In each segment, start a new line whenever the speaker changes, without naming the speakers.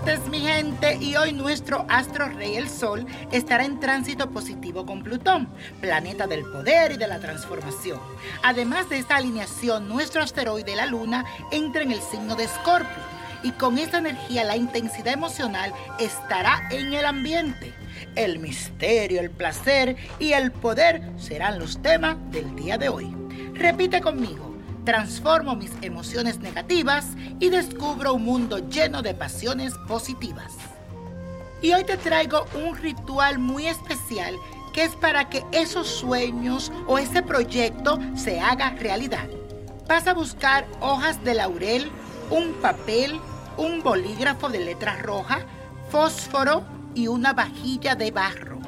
15 y hoy nuestro astro rey el Sol estará en tránsito positivo con Plutón, planeta del poder y de la transformación. Además de esta alineación, nuestro asteroide la Luna entra en el signo de Escorpio y con esta energía la intensidad emocional estará en el ambiente. El misterio, el placer y el poder serán los temas del día de hoy. Repite conmigo, transformo mis emociones negativas y descubro un mundo lleno de pasiones positivas. Y hoy te traigo un ritual muy especial que es para que esos sueños o ese proyecto se haga realidad. Vas a buscar hojas de laurel, un papel, un bolígrafo de letra roja, fósforo y una vajilla de barro.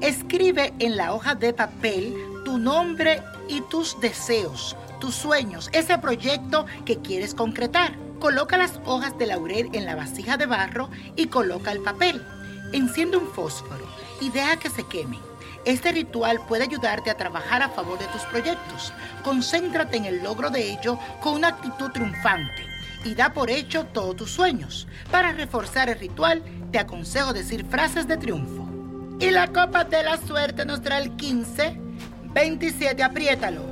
Escribe en la hoja de papel tu nombre y tus deseos, tus sueños, ese proyecto que quieres concretar. Coloca las hojas de laurel en la vasija de barro y coloca el papel. Enciende un fósforo y deja que se queme. Este ritual puede ayudarte a trabajar a favor de tus proyectos. Concéntrate en el logro de ello con una actitud triunfante y da por hecho todos tus sueños. Para reforzar el ritual, te aconsejo decir frases de triunfo. Y la copa de la suerte nos trae el 15, 27, apriétalo,